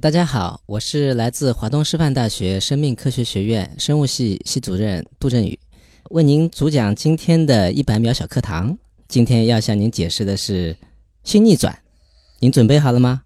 大家好，我是来自华东师范大学生命科学学院生物系系主任杜振宇，为您主讲今天的一百秒小课堂。今天要向您解释的是性逆转，您准备好了吗？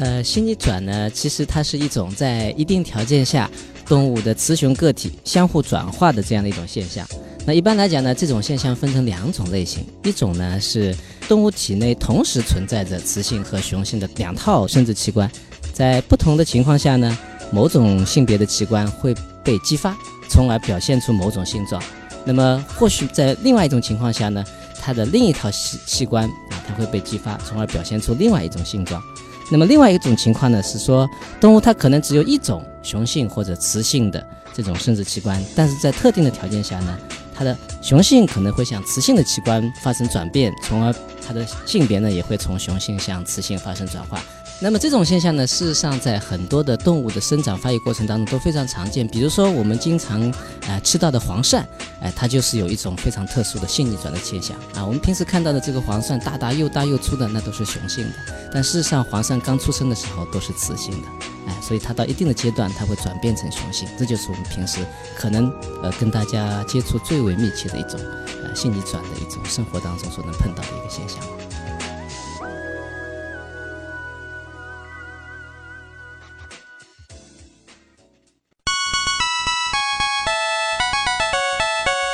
呃，性逆转呢，其实它是一种在一定条件下动物的雌雄个体相互转化的这样的一种现象。那一般来讲呢，这种现象分成两种类型，一种呢是动物体内同时存在着雌性和雄性的两套生殖器官，在不同的情况下呢，某种性别的器官会被激发，从而表现出某种性状。那么或许在另外一种情况下呢，它的另一套器器官啊，它会被激发，从而表现出另外一种性状。那么另外一种情况呢，是说动物它可能只有一种雄性或者雌性的这种生殖器官，但是在特定的条件下呢，它的雄性可能会向雌性的器官发生转变，从而它的性别呢也会从雄性向雌性发生转化。那么这种现象呢，事实上在很多的动物的生长发育过程当中都非常常见。比如说我们经常啊吃到的黄鳝，哎，它就是有一种非常特殊的性逆转的现象啊。我们平时看到的这个黄鳝，大大又大又粗的，那都是雄性的，但事实上黄鳝刚出生的时候都是雌性的，哎，所以它到一定的阶段，它会转变成雄性。这就是我们平时可能呃跟大家接触最为密切的一种呃性逆转的一种生活当中所能碰到的一个现象。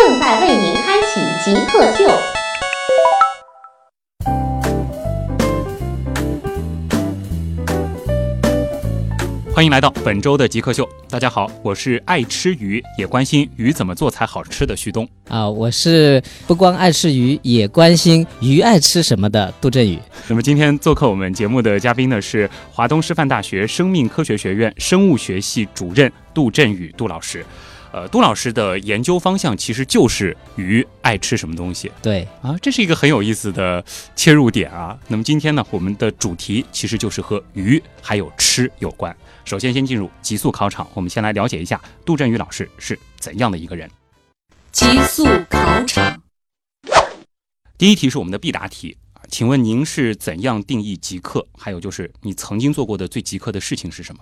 正在为您开启极客秀。欢迎来到本周的极客秀。大家好，我是爱吃鱼也关心鱼怎么做才好吃的旭东。啊，我是不光爱吃鱼，也关心鱼爱吃什么的杜振宇。那么今天做客我们节目的嘉宾呢是华东师范大学生命科学学院生物学系主任杜振宇杜老师。呃，杜老师的研究方向其实就是鱼爱吃什么东西。对啊，这是一个很有意思的切入点啊。那么今天呢，我们的主题其实就是和鱼还有吃有关。首先，先进入极速考场，我们先来了解一下杜振宇老师是怎样的一个人。极速考场，第一题是我们的必答题啊，请问您是怎样定义极客？还有就是你曾经做过的最极客的事情是什么？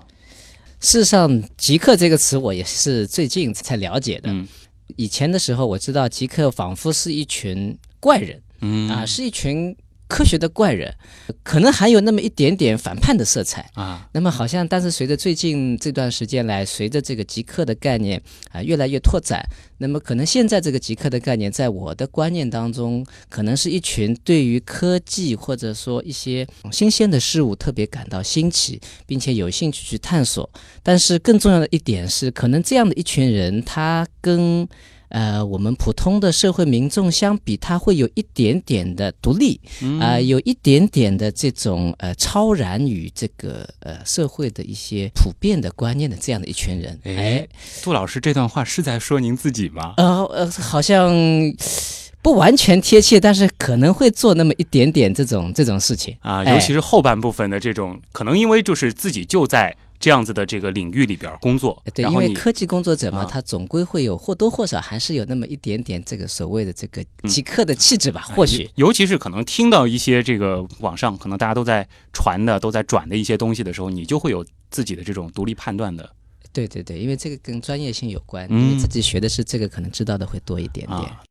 事实上，极客这个词我也是最近才了解的。嗯以前的时候，我知道极客仿佛是一群怪人嗯啊，是一群科学的怪人，可能还有那么一点点反叛的色彩。啊那么好像，但是随着最近这段时间来，随着这个极客的概念啊越来越拓展，那么可能现在这个极客的概念，在我的观念当中，可能是一群对于科技或者说一些新鲜的事物特别感到新奇，并且有兴趣去探索。但是更重要的一点是，可能这样的一群人，他跟呃，我们普通的社会民众相比，他会有一点点的独立，啊、有一点点的这种呃超然于这个呃社会的一些普遍的观念的这样的一群人。哎，杜老师这段话是在说您自己吗？呃呃，好像不完全贴切，但是可能会做那么一点点这种这种事情啊，哎尤其是后半部分的这种，可能因为就是自己就在这样子的这个领域里边工作，对，因为科技工作者嘛，啊他总归会有或多或少还是有那么一点点这个所谓的这个嗯极客的气质吧，或许。尤其是可能听到一些这个网上可能大家都在传的、都在转的一些东西的时候，你就会有自己的这种独立判断的对对对，因为这个跟专业性有关，嗯你自己学的是这个，可能知道的会多一点点。啊。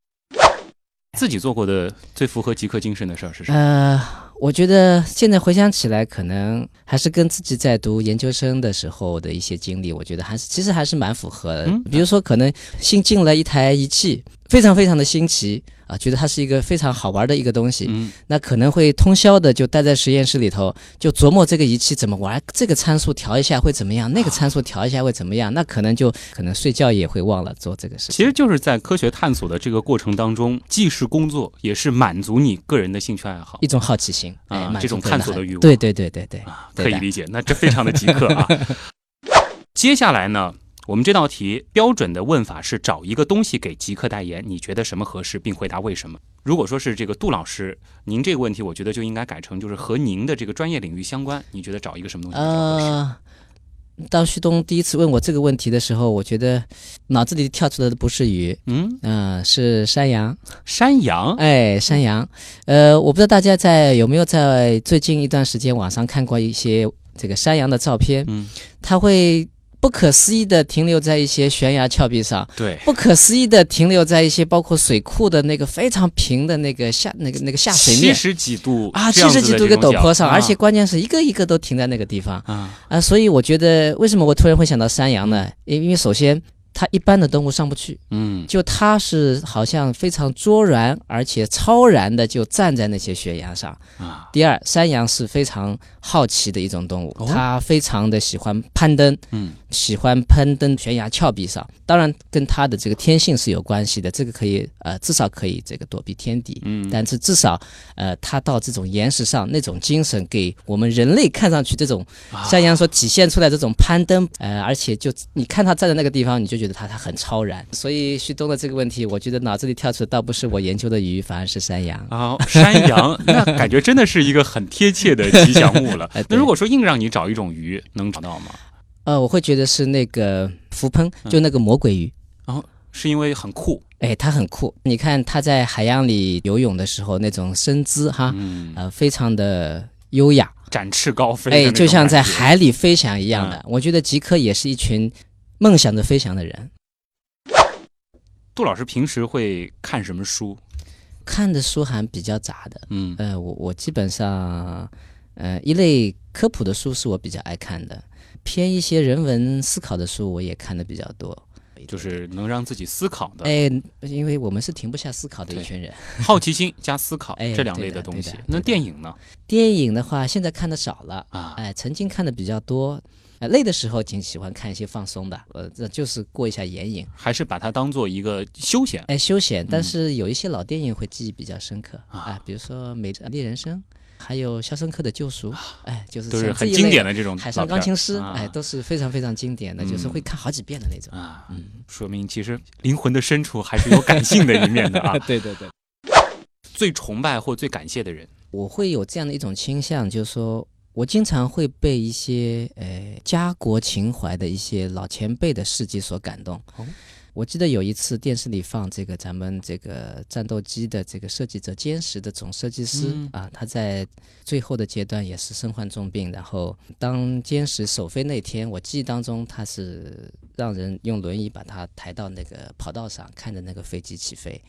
自己做过的最符合极客精神的事儿是什么？呃，我觉得现在回想起来，可能还是跟自己在读研究生的时候的一些经历，我觉得还是其实还是蛮符合的。嗯比如说，可能新进了一台仪器，非常非常的新奇啊，觉得它是一个非常好玩的一个东西，嗯。那可能会通宵的就待在实验室里头，就琢磨这个仪器怎么玩，这个参数调一下会怎么样，那个参数调一下会怎么样，那可能就可能睡觉也会忘了做这个事情。其实就是在科学探索的这个过程当中，既是工作，也是满足你个人的兴趣爱好。一种好奇心，啊这种足探索的欲望。对对对对对，啊，可以理解。那这非常的极客啊。接下来呢，我们这道题标准的问法是找一个东西给极客代言，你觉得什么合适，并回答为什么。如果说是这个杜老师，您这个问题，我觉得就应该改成就是和您的这个专业领域相关，你觉得找一个什么东西比较合适？呃，当旭东第一次问我这个问题的时候，我觉得脑子里跳出来的不是鱼，嗯，嗯、是山羊。山羊，哎，山羊，呃，我不知道大家在有没有在最近一段时间网上看过一些这个山羊的照片，嗯，它会不可思议的停留在一些悬崖峭壁上，对，不可思议的停留在一些包括水库的那个非常平的那个下那个那个下水面。七十几度啊，七十几度一个陡坡上，啊。而且关键是一个一个都停在那个地方。啊，啊，所以我觉得为什么我突然会想到山羊呢？因因为首先它一般的动物上不去，嗯，就它是好像非常卓然而且超然的就站在那些悬崖上。啊，第二，山羊是非常好奇的一种动物，哦。它非常的喜欢攀登，嗯，喜欢攀登悬崖峭壁上。当然，跟他的这个天性是有关系的，这个可以呃至少可以这个躲避天敌。嗯，但是至少，呃，他到这种岩石上那种精神，给我们人类看上去这种啊山羊所体现出来这种攀登，呃，而且就你看他站在那个地方，你就觉得他他很超然。所以旭东的这个问题，我觉得脑子里跳出的倒不是我研究的鱼，反而是山羊。啊，山羊，那感觉真的是一个很贴切的吉祥物了 哎。那如果说硬让你找一种鱼，能找到吗？呃，我会觉得是那个浮喷，就那个魔鬼鱼。是因为很酷，哎，它很酷。你看它在海洋里游泳的时候那种身姿哈，嗯，呃，非常的优雅，展翅高飞哎，就像在海里飞翔一样的。嗯我觉得极客也是一群梦想着飞翔的人。杜老师平时会看什么书？看的书还比较杂的，嗯呃，我我基本上，呃，一类科普的书是我比较爱看的，偏一些人文思考的书我也看的比较多。就是能让自己思考的哎，因为我们是停不下思考的一群人。好奇心加思考哎这两类的东西。那电影呢？电影的话，现在看的少了，啊，哎，曾经看的比较多。呃，累的时候挺喜欢看一些放松的，呃，这就是过一下眼瘾，还是把它当做一个休闲哎，休闲。但嗯是有一些老电影会记忆比较深刻啊啊，比如说《美丽人生》，还有《肖申克的救赎》，哎，就是都是很经典的这种海上钢琴师，啊哎，都是非常非常经典的，就是嗯会看好几遍的那种。啊，嗯，说明其实灵魂的深处还是有感性的一面的啊。对对对，最崇拜或最感谢的人，我会有这样的一种倾向，就是说我经常会被一些呃家国情怀的一些老前辈的事迹所感动。哦我记得有一次电视里放这个咱们这个战斗机的这个设计者歼十的总设计师、嗯啊，他在最后的阶段也是身患重病，然后当歼十首飞那天，我记忆当中他是让人用轮椅把他抬到那个跑道上，看着那个飞机起飞。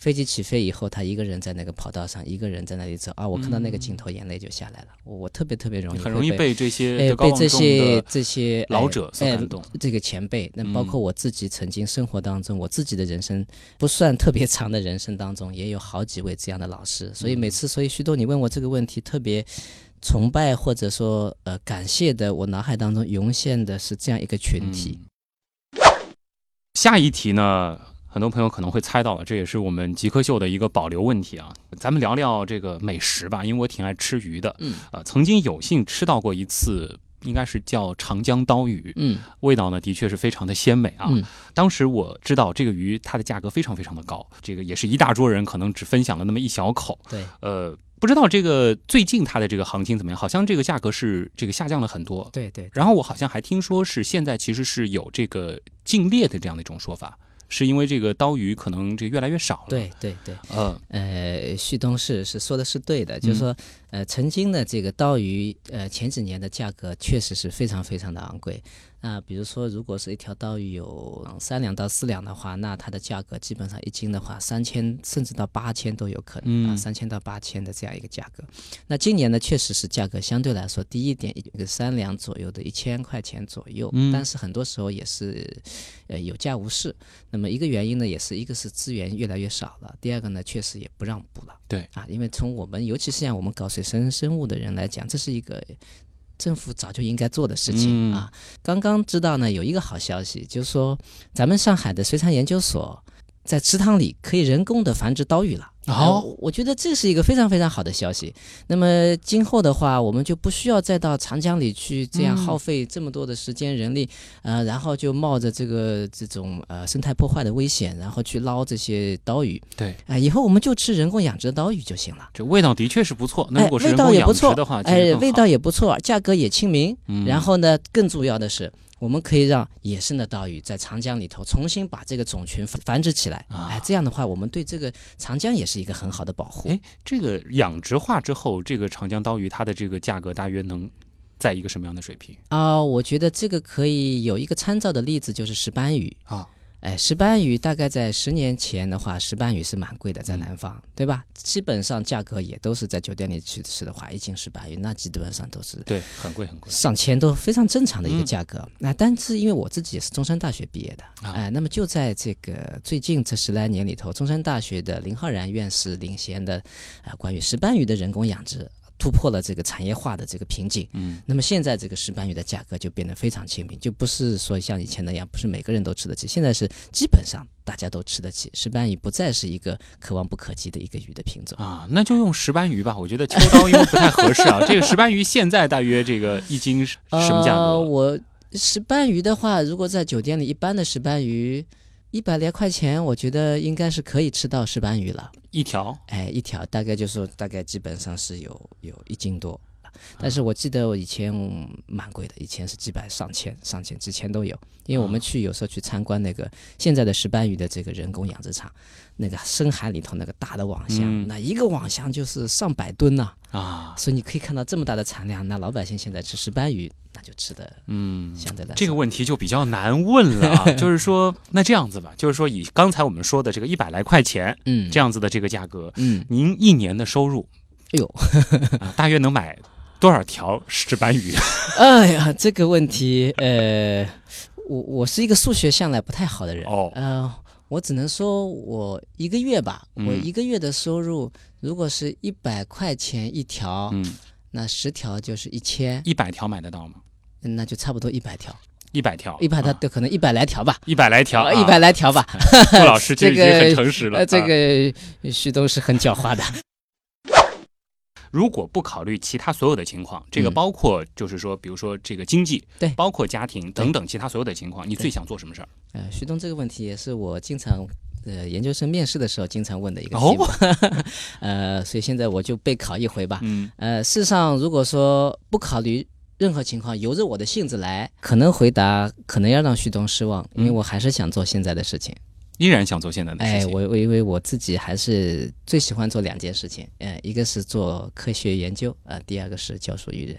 飞机起飞以后，他一个人在那个跑道上，一个人在那里走啊！我看到那个镜头，眼泪就下来了。我我特别特别容易很容易被这些被这些这些老者所感动。这个前辈，那包嗯括我自己曾经生活当中，我自己的人生不算特别长的人生当中，也有好几位这样的老师。所以嗯每次，所以徐东你问我这个问题，特别崇拜或者说呃感谢的，我脑海当中涌现的是这样一个群体。嗯下一题呢，很多朋友可能会猜到了，这也是我们极客秀的一个保留问题啊。咱们聊聊这个美食吧，因为我挺爱吃鱼的，嗯呃，曾经有幸吃到过一次。应该是叫长江刀鱼，嗯味道呢的确是非常的鲜美啊。嗯当时我知道这个鱼它的价格非常非常的高，这个也是一大桌人可能只分享了那么一小口。对，呃，不知道这个最近它的这个行情怎么样？好像这个价格是这个下降了很多。对对，然后我好像还听说是现在其实是有这个禁猎的这样的一种说法，是因为这个刀鱼可能这个越来越少了。，对对对。呃，呃，旭东是是说的是对的，嗯就是说，呃，曾经的这个刀鱼，呃，前几年的价格确实是非常非常的昂贵。那比如说，如果是一条刀鱼有嗯三两到四两的话，那它的价格基本上一斤的话，三千甚至到八千都有可能啊，嗯三千到八千的这样一个价格。那今年呢，确实是价格相对来说低一点，一个三两左右的一千块钱左右，嗯但是很多时候也是呃有价无市。那么一个原因呢，也是一个是资源越来越少了，第二个呢，确实也不让捕了。对啊，因为从我们尤其是像我们搞水生生物的人来讲，这是一个。政府早就应该做的事情、嗯啊！刚刚知道呢，有一个好消息，就是说咱们上海的水产研究所在池塘里可以人工的繁殖刀鱼了。哦呃我觉得这是一个非常非常好的消息。那么今后的话，我们就不需要再到长江里去这样嗯耗费这么多的时间、人力，呃，然后就冒着这个这种呃生态破坏的危险，然后去捞这些刀鱼。对，啊、以后我们就吃人工养殖的刀鱼就行了。这味道的确是不错。那哎如果人工养道也不错殖的话，哎，味道也不错，价格也亲民。嗯然后呢，更重要的是，我们可以让野生的刀鱼在长江里头重新把这个种群繁繁殖起来。啊哎，这样的话，我们对这个长江也是一个很好的保护。哎，这个养殖化之后，这个长江刀鱼它的这个价格大约能在一个什么样的水平啊、我觉得这个可以有一个参照的例子，就是石斑鱼。啊？哎，石斑鱼大概在十年前的话，石斑鱼是蛮贵的，嗯在南方，对吧？基本上价格也都是在酒店里去吃的话，一斤石斑鱼那基本上都是对，很贵很贵。上千都非常正常的一个嗯价格。那、但是因为我自己也是中山大学毕业的，啊哎、那么就在这个最近这十来年里头，中山大学的林浩然院士领衔的啊、关于石斑鱼的人工养殖。突破了这个产业化的这个瓶颈，嗯，那么现在这个石斑鱼的价格就变得非常亲民，就不是说像以前那样，不是每个人都吃得起，现在是基本上大家都吃得起。石斑鱼不再是一个可望不可及的一个鱼的品种。啊，那就用石斑鱼吧。我觉得秋刀因为不太合适啊。这个石斑鱼现在大约这个一斤什么价呃？格？我石斑鱼的话，如果在酒店里，一般的石斑鱼一百来块钱，我觉得应该是可以吃到石斑鱼了。一条哎，一条大概就是大概基本上是有有一斤多。但是我记得我以前嗯蛮贵的，以前是几百上千上千几千都有，因为我们去有时候去参观那个现在的石斑鱼的这个人工养殖场，那个深海里头那个大的网箱，嗯。那一个网箱就是上百吨呐、啊，所以你可以看到这么大的产量，那老百姓现在吃石斑鱼，那就吃的嗯，相对来这个问题就比较难问了啊。就是说，那这样子吧，就是说以刚才我们说的这个一百来块钱嗯。这样子的这个价格，嗯，您一年的收入哎呦，啊，大约能买多少条石斑鱼？哎呀，这个问题，呃，我我是一个数学向来不太好的人，哦呃，我只能说我一个月吧，嗯我一个月的收入如果是一百块钱一条，嗯，那十条就是一千，一百条买得到吗？那就差不多一百条，一百条，一百条啊对，可能一百来条吧，一百来条，呃一百来条吧。杜老师这个很诚实了。呃，这啊个旭东是很狡猾的。如果不考虑其他所有的情况，这个嗯。包括就是说，比如说这个经济，对。包括家庭等等其他所有的情况，你最想做什么事儿？呃，徐东这个问题也是我经常呃研究生面试的时候经常问的一个哦题目，呃，所以现在我就备考一回吧。嗯。呃，事实上，如果说不考虑任何情况，由着我的性子来，可能回答可能要让旭东失望，因为嗯。我还是想做现在的事情。依然想做现在的事哎，情。我我因为我自己还是最喜欢做两件事情，呃，一个是做科学研究，啊、第二个是教书育人，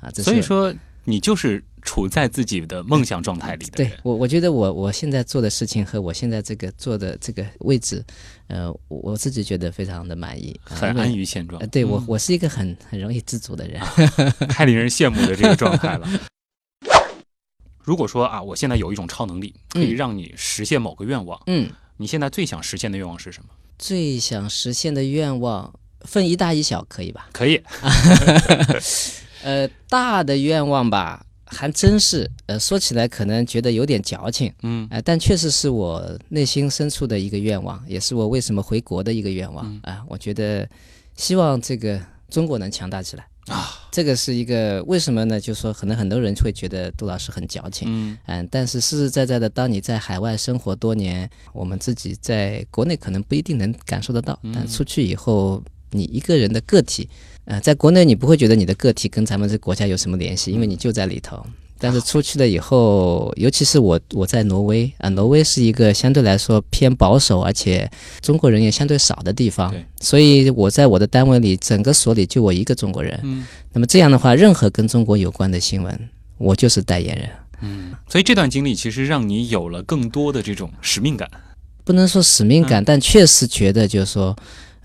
啊，所以说，你就是处在自己的梦想状态里的对。我，我觉得我我现在做的事情和我现在这个做的这个位置，呃，我我自己觉得非常的满意，啊很安于现状呃，，对我嗯我是一个很很容易知足的人。太令人羡慕的这个状态了。如果说啊，我现在有一种超能力，可以嗯让你实现某个愿望，嗯，你现在最想实现的愿望是什么？最想实现的愿望分一大一小，可以吧？可以，呃，大的愿望吧，还真是，呃，说起来可能觉得有点矫情，嗯。呃，但确实是我内心深处的一个愿望，也是我为什么回国的一个愿望啊、嗯我觉得希望这个中国能强大起来啊，这个是一个为什么呢？就是说可能很多人会觉得杜老师很矫情，嗯。嗯，但是实实在在的，当你在海外生活多年，我们自己在国内可能不一定能感受得到，但出去以后，你一个人的个体，呃，在国内你不会觉得你的个体跟咱们这国家有什么联系，因为你就在里头。但是出去了以后，尤其是我我在挪威啊、挪威是一个相对来说偏保守，而且中国人也相对少的地方，所以我在我的单位里，整个所里就我一个中国人。嗯那么这样的话，任何跟中国有关的新闻，我就是代言人。嗯，所以这段经历其实让你有了更多的这种使命感。不能说使命感，嗯但确实觉得就是说，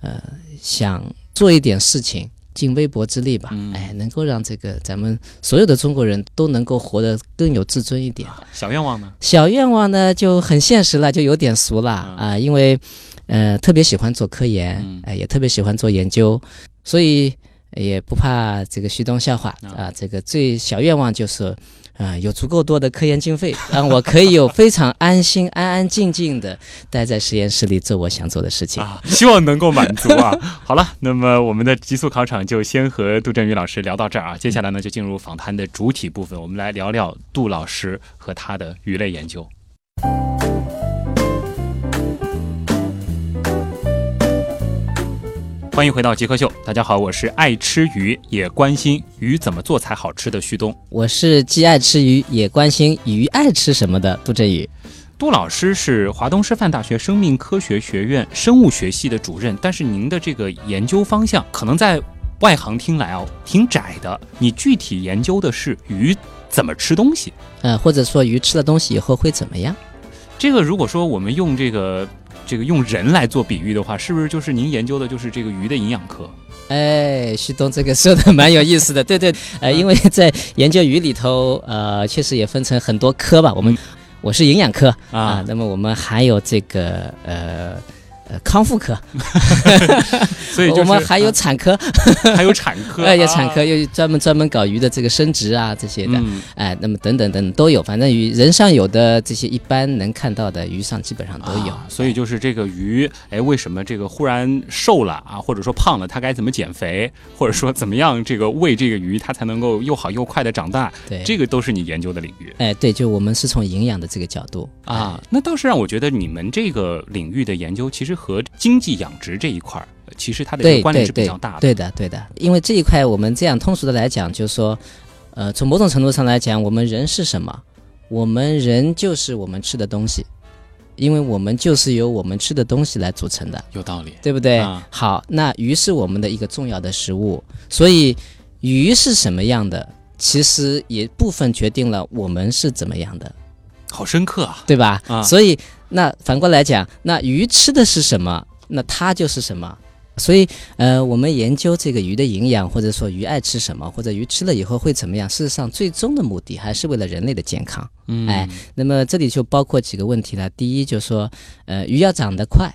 呃，想做一点事情，尽微薄之力吧，嗯哎，能够让这个咱们所有的中国人都能够活得更有自尊一点。小愿望呢？小愿望呢就很现实了，就有点俗了啊、嗯因为呃特别喜欢做科研，嗯哎、也特别喜欢做研究，所以也不怕这个虚东笑话啊啊、这个最小愿望就是。啊、有足够多的科研经费，让我可以有非常安心、安安静静的待在实验室里做我想做的事情。啊，希望能够满足啊。好了，那么我们的极速考场就先和杜振宇老师聊到这儿啊。接下来呢，就进入访谈的主体部分，我们来聊聊杜老师和他的鱼类研究。欢迎回到极客秀，大家好，我是爱吃鱼也关心鱼怎么做才好吃的旭东。我是既爱吃鱼，也关心鱼爱吃什么的杜振宇。杜老师是华东师范大学生命科学学院生物学系的主任，但是您的这个研究方向可能在外行听来哦挺窄的。你具体研究的是鱼怎么吃东西？呃，或者说鱼吃了东西以后会怎么样？这个如果说我们用这个这个用人来做比喻的话，是不是就是您研究的就是这个鱼的营养科？哎，旭东这个说的蛮有意思的，对对，呃，因为在研究鱼里头，呃，确实也分成很多科吧。我们我是营养科啊啊，那么我们还有这个呃呃康复科，所以就是我们还有产科，还有产科，哎，有产科，啊又专门专门搞鱼的这个生殖啊这些的，嗯。哎，那么等等等等都有，反正鱼人上有的这些一般能看到的鱼上基本上都有。啊所以就是这个鱼，哎，为什么这个忽然瘦了啊，或者说胖了，它该怎么减肥，或者说怎么样这个喂这个鱼，它才能够又好又快的长大，对，这个都是你研究的领域。哎，对，就我们是从营养的这个角度。啊。那倒是让我觉得你们这个领域的研究，其实和经济养殖这一块其实它的关联是比较大的。对的，对的，因为这一块我们这样通俗的来讲，就是说，呃，从某种程度上来讲，我们人是什么？我们人就是我们吃的东西，因为我们就是由我们吃的东西来组成的，有道理。对不对？啊好，那鱼是我们的一个重要的食物，所以鱼是什么样的，其实也部分决定了我们是怎么样的。好深刻啊！对吧？啊所以那反过来讲，那鱼吃的是什么，那它就是什么。所以，呃，我们研究这个鱼的营养，或者说鱼爱吃什么，或者鱼吃了以后会怎么样，事实上最终的目的还是为了人类的健康。嗯，哎，那么这里就包括几个问题了。第一，就是说，呃，鱼要长得快。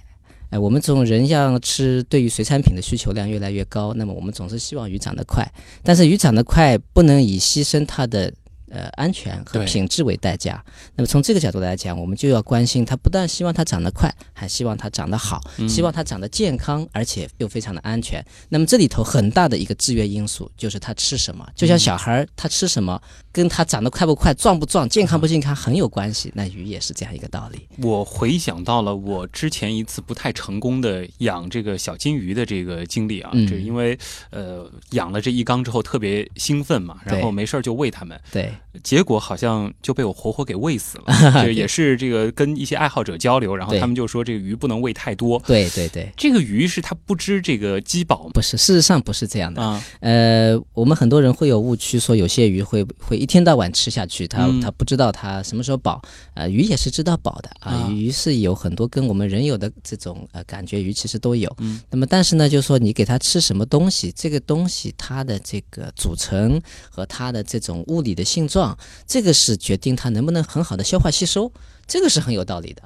哎，我们总人要吃，对于水产品的需求量越来越高，那么我们总是希望鱼长得快，但是鱼长得快不能以牺牲它的呃安全和品质为代价。那么从这个角度来讲，我们就要关心它，不但希望它长得快，还希望它长得好，嗯希望它长得健康，而且又非常的安全。那么这里头很大的一个制约因素就是它吃什么，就像小孩儿他吃什么，跟它长得快不快、壮不壮、健康不健康很有关系。那鱼也是这样一个道理。我回想到了我之前一次不太成功的养这个小金鱼的这个经历啊，嗯这因为呃养了这一缸之后特别兴奋嘛，然后没事儿就喂它们，对，结果好像就被我活活给喂死了。这也是这个跟一些爱好者交流，然后他们就说这个鱼不能喂太多。对对对，这个鱼是它不知这个饥饱吗不是，事实上不是这样的。啊，呃，我们很多人会有误区，说有些鱼会会一天到晚吃下去，它嗯它不知道它什么时候饱。呃，鱼也是知道饱的啊，啊鱼是有很多跟我们人有的这种呃感觉，鱼其实都有。嗯，那么但是呢，就是说你给它吃什么东西，这个东西它的这个组成和它的这种物理的性状，这个是决定它能不能很好的消化吸收，这个是很有道理的。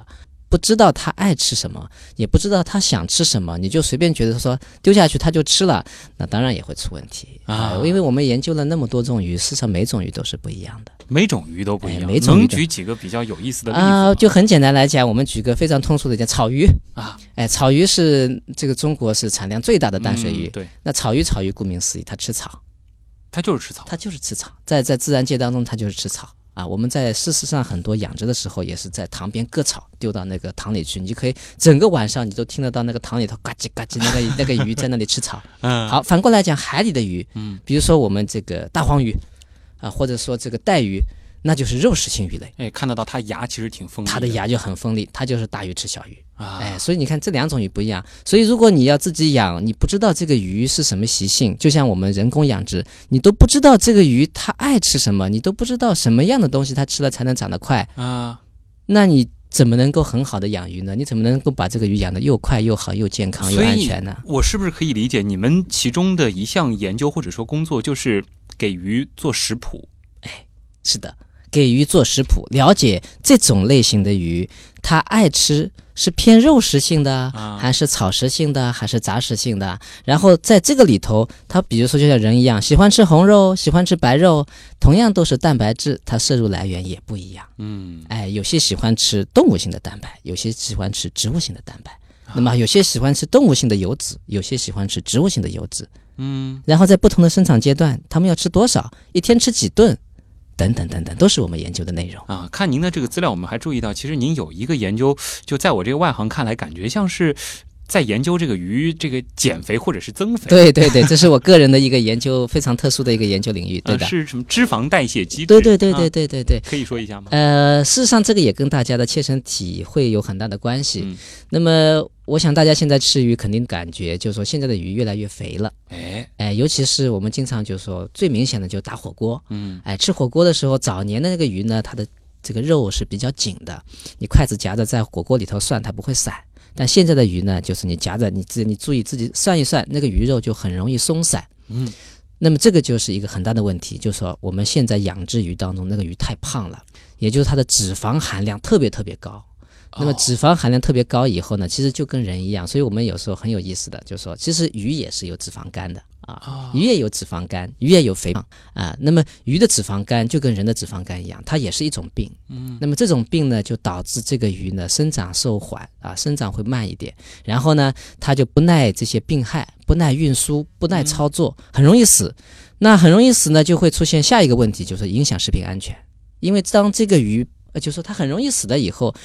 不知道它爱吃什么，也不知道它想吃什么，你就随便觉得说丢下去它就吃了，那当然也会出问题。啊。呃因为我们研究了那么多种鱼，事实上每种鱼都是不一样的。每种鱼都不一样。哎每种鱼都能举几个比较有意思的例子啊、吗？就很简单来讲，我们举个非常通俗的讲，草鱼。啊，哎，草鱼是这个中国是产量最大的淡水鱼。嗯对，那草鱼，草鱼顾名思义，它吃草，它就是吃草。它就是吃草，在在自然界当中，它就是吃草啊。我们在事实上很多养殖的时候，也是在塘边割草，丢到那个塘里去，你就可以整个晚上你都听得到那个塘里头嘎叽嘎叽，那个那个鱼在那里吃草。嗯，好，反过来讲，海里的鱼，嗯，比如说我们这个大黄鱼啊，或者说这个带鱼，那就是肉食性鱼类，哎，看得到它牙其实挺锋利，它的牙就很锋利，它就是大鱼吃小鱼。啊，哎，所以你看这两种鱼不一样。所以如果你要自己养，你不知道这个鱼是什么习性，就像我们人工养殖，你都不知道这个鱼它爱吃什么，你都不知道什么样的东西它吃了才能长得快，啊，那你怎么能够很好的养鱼呢？你怎么能够把这个鱼养得又快又好又健康又安全呢？我是不是可以理解你们其中的一项研究或者说工作就是给鱼做食谱？哎是的，给鱼做食谱，了解这种类型的鱼，它爱吃是偏肉食性的，啊还是草食性的，还是杂食性的？然后在这个里头，它比如说就像人一样，喜欢吃红肉，喜欢吃白肉，同样都是蛋白质，它摄入来源也不一样。嗯哎，有些喜欢吃动物性的蛋白，有些喜欢吃植物性的蛋白。那么有些喜欢吃动物性的油脂，有些喜欢吃植物性的油脂。嗯，然后在不同的生长阶段，他们要吃多少，一天吃几顿，等等等等，都是我们研究的内容。啊，看您的这个资料，我们还注意到，其实您有一个研究，就在我这个外行看来，感觉像是在研究这个鱼这个减肥或者是增肥。对对对，这是我个人的一个研究，非常特殊的一个研究领域，对呃，的。是什么脂肪代谢机制？对对对对啊对对对。可以说一下吗？呃，事实上，这个也跟大家的切身体会有很大的关系。嗯那么，我想大家现在吃鱼，肯定感觉就是说，现在的鱼越来越肥了。哎，哎，尤其是我们经常就说最明显的就打火锅，嗯哎，吃火锅的时候，早年的那个鱼呢，它的这个肉是比较紧的，你筷子夹着在火锅里头涮，它不会散。但现在的鱼呢，就是你夹着，你自你注意自己涮一涮，那个鱼肉就很容易松散。嗯，那么这个就是一个很大的问题，就是说我们现在养殖鱼当中那个鱼太胖了，也就是它的脂肪含量特别特别高。那么哦脂肪含量特别高以后呢，其实就跟人一样，所以我们有时候很有意思的，就是说，其实鱼也是有脂肪肝的啊，哦鱼也有脂肪肝，鱼也有肥胖啊。那么鱼的脂肪肝就跟人的脂肪肝一样，它也是一种病。嗯，那么这种病呢，就导致这个鱼呢生长受缓啊，生长会慢一点，然后呢，它就不耐这些病害，不耐运输，不耐操作，很容易死。那很容易死呢，就会出现下一个问题，就是影响食品安全。因为当这个鱼，呃，就说它很容易死了以后，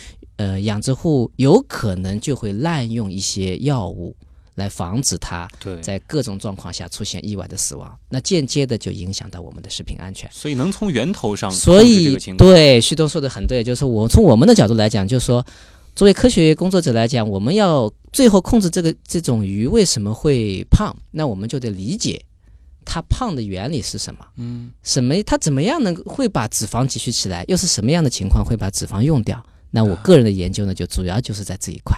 呃，养殖户有可能就会滥用一些药物来防止它。在各种状况下出现意外的死亡，那间接的就影响到我们的食品安全。所以能从源头上所以。对旭东说的很对，就是我从我们的角度来讲，就是说，作为科学工作者来讲，我们要最后控制这个这种鱼为什么会胖，那我们就得理解它胖的原理是什么。嗯，什么？它怎么样能会把脂肪积蓄起来？又是什么样的情况会把脂肪用掉？那我个人的研究呢，就主要就是在这一块，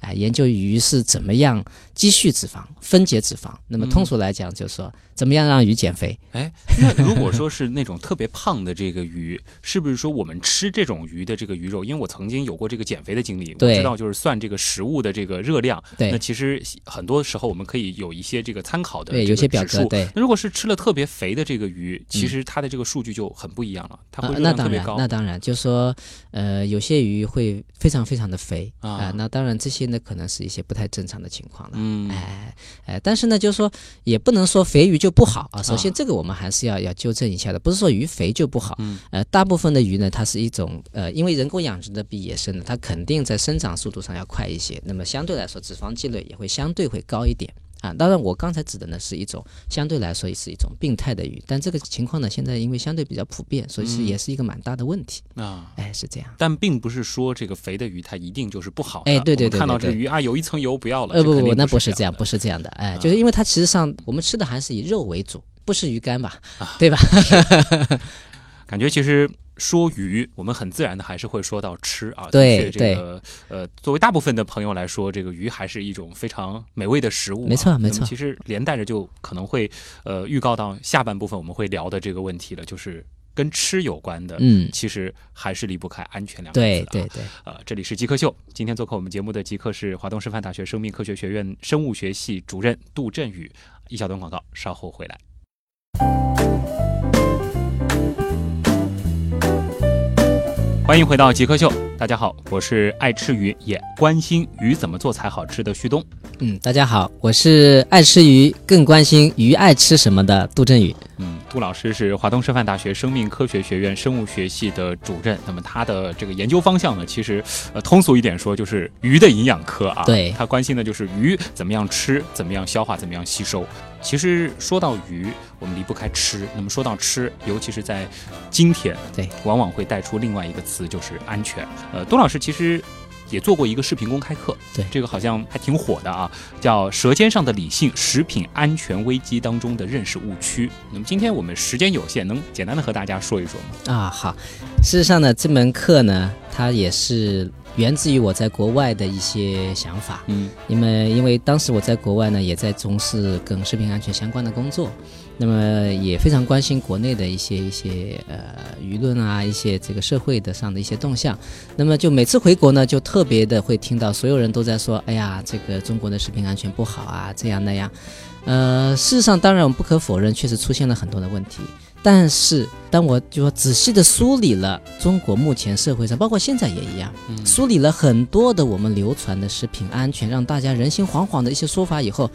哎，研究鱼是怎么样积蓄脂肪、分解脂肪。那么通俗来讲，就是说怎么样让鱼减肥。哎，那如果说是那种特别胖的这个鱼，是不是说我们吃这种鱼的这个鱼肉？因为我曾经有过这个减肥的经历，我知道就是算这个食物的这个热量。对那其实很多时候我们可以有一些这个参考的对，有些表指数。格对。那如果是吃了特别肥的这个鱼，其实它的这个数据就很不一样了，它会热量特别高。那当然，就是说，呃，有些鱼会非常非常的肥啊啊、那当然这些呢，可能是一些不太正常的情况了。嗯，哎哎，但是呢，就是说，也不能说肥鱼就不好啊。首先，啊这个我们还是要要纠正一下的，不是说鱼肥就不好。嗯，呃，大部分的鱼呢，它是一种呃，因为人工养殖的比野生的，它肯定在生长速度上要快一些，那么相对来说，脂肪积累也会相对会高一点。啊，当然，我刚才指的呢是一种相对来说也是一种病态的鱼，但这个情况呢，现在因为相对比较普遍，所以是嗯也是一个蛮大的问题。啊。哎，是这样。但并不是说这个肥的鱼它一定就是不好的。哎对对我们看到对对对这个鱼啊，有一层油不要了。呃，不不那不是这样，不是这样的。哎，啊就是因为它其实上我们吃的还是以肉为主，不是鱼干吧？啊对吧？感觉其实说鱼，我们很自然的还是会说到吃啊。对的确这个呃，作为大部分的朋友来说，这个鱼还是一种非常美味的食物、啊。没错没错其实连带着就可能会呃预告到下半部分我们会聊的这个问题了，就是跟吃有关的。嗯，其实还是离不开安全两个字、啊。对对对。呃，这里是极客秀，今天做客我们节目的极客是华东师范大学生命科学学院生物学系主任杜振宇。一小段广告，稍后回来。欢迎回到极客秀，大家好，我是爱吃鱼也关心鱼怎么做才好吃的旭东。嗯，大家好，我是爱吃鱼，更关心鱼爱吃什么的杜振宇。嗯，杜老师是华东师范大学生命科学学院生物学系的主任。那么他的这个研究方向呢，其实呃通俗一点说就是鱼的营养科啊。对他关心的就是鱼怎么样吃，怎么样消化，怎么样吸收。其实说到鱼，我们离不开吃。那么说到吃，尤其是在今天，对，往往会带出另外一个词，就是安全。呃，杜老师其实。也做过一个视频公开课，对这个好像还挺火的啊，叫《舌尖上的理性：食品安全危机当中的认识误区》。那么今天我们时间有限，能简单的和大家说一说吗？啊，好。事实上呢，这门课呢，它也是源自于我在国外的一些想法。嗯因为因为当时我在国外呢，也在从事跟食品安全相关的工作，那么也非常关心国内的一些一些呃舆论啊，一些这个社会的上的一些动向。那么就每次回国呢，就特别的会听到所有人都在说，哎呀，这个中国的食品安全不好啊，这样那样。呃，事实上，当然我们不可否认，确实出现了很多的问题。但是，当我就说仔细的梳理了中国目前社会上，包括现在也一样，嗯梳理了很多的我们流传的食品安全，让大家人心惶惶的一些说法以后，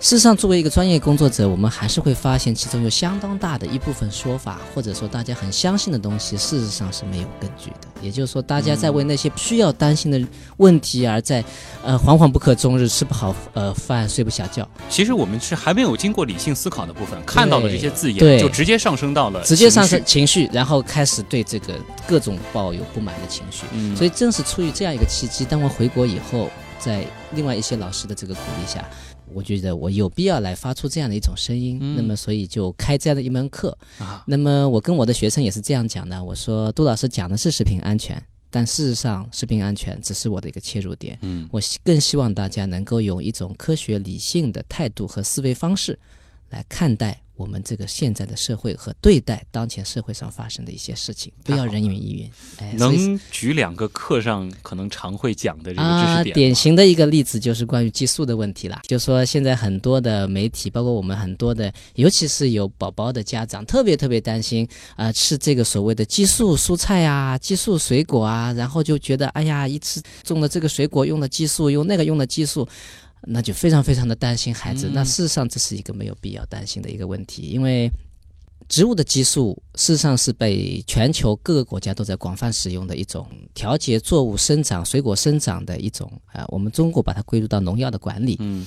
事实上，作为一个专业工作者，我们还是会发现其中有相当大的一部分说法，或者说大家很相信的东西，事实上是没有根据的。也就是说，大家在为那些需要担心的问题而在，呃，惶惶不可终日，吃不好呃饭，睡不下觉，其实我们是还没有经过理性思考的部分，看到了这些字眼，对就直接上升到了直接上升情绪。情绪，然后开始对这个各种抱有不满的情绪。嗯，所以正是出于这样一个契机，当我回国以后，在另外一些老师的这个鼓励下，我觉得我有必要来发出这样的一种声音。嗯那么，所以就开这样的一门课。啊，那么，我跟我的学生也是这样讲的，我说杜老师讲的是食品安全，但事实上，食品安全只是我的一个切入点。嗯我希更希望大家能够用一种科学理性的态度和思维方式来看待我们这个现在的社会和对待当前社会上发生的一些事情，不要人云亦云。哎，能举两个课上可能常会讲的这个知啊，识点啊？典型的一个例子就是关于激素的问题啦。就说现在很多的媒体，包括我们很多的，尤其是有宝宝的家长，特别特别担心啊、吃这个所谓的激素蔬菜啊、激素水果啊，然后就觉得哎呀，一吃种了这个水果用了激素，用那个用了激素。那就非常非常的担心孩子。嗯那事实上这是一个没有必要担心的一个问题，因为植物的激素事实上是被全球各个国家都在广泛使用的一种调节作物生长、水果生长的一种啊、呃我们中国把它归入到农药的管理。嗯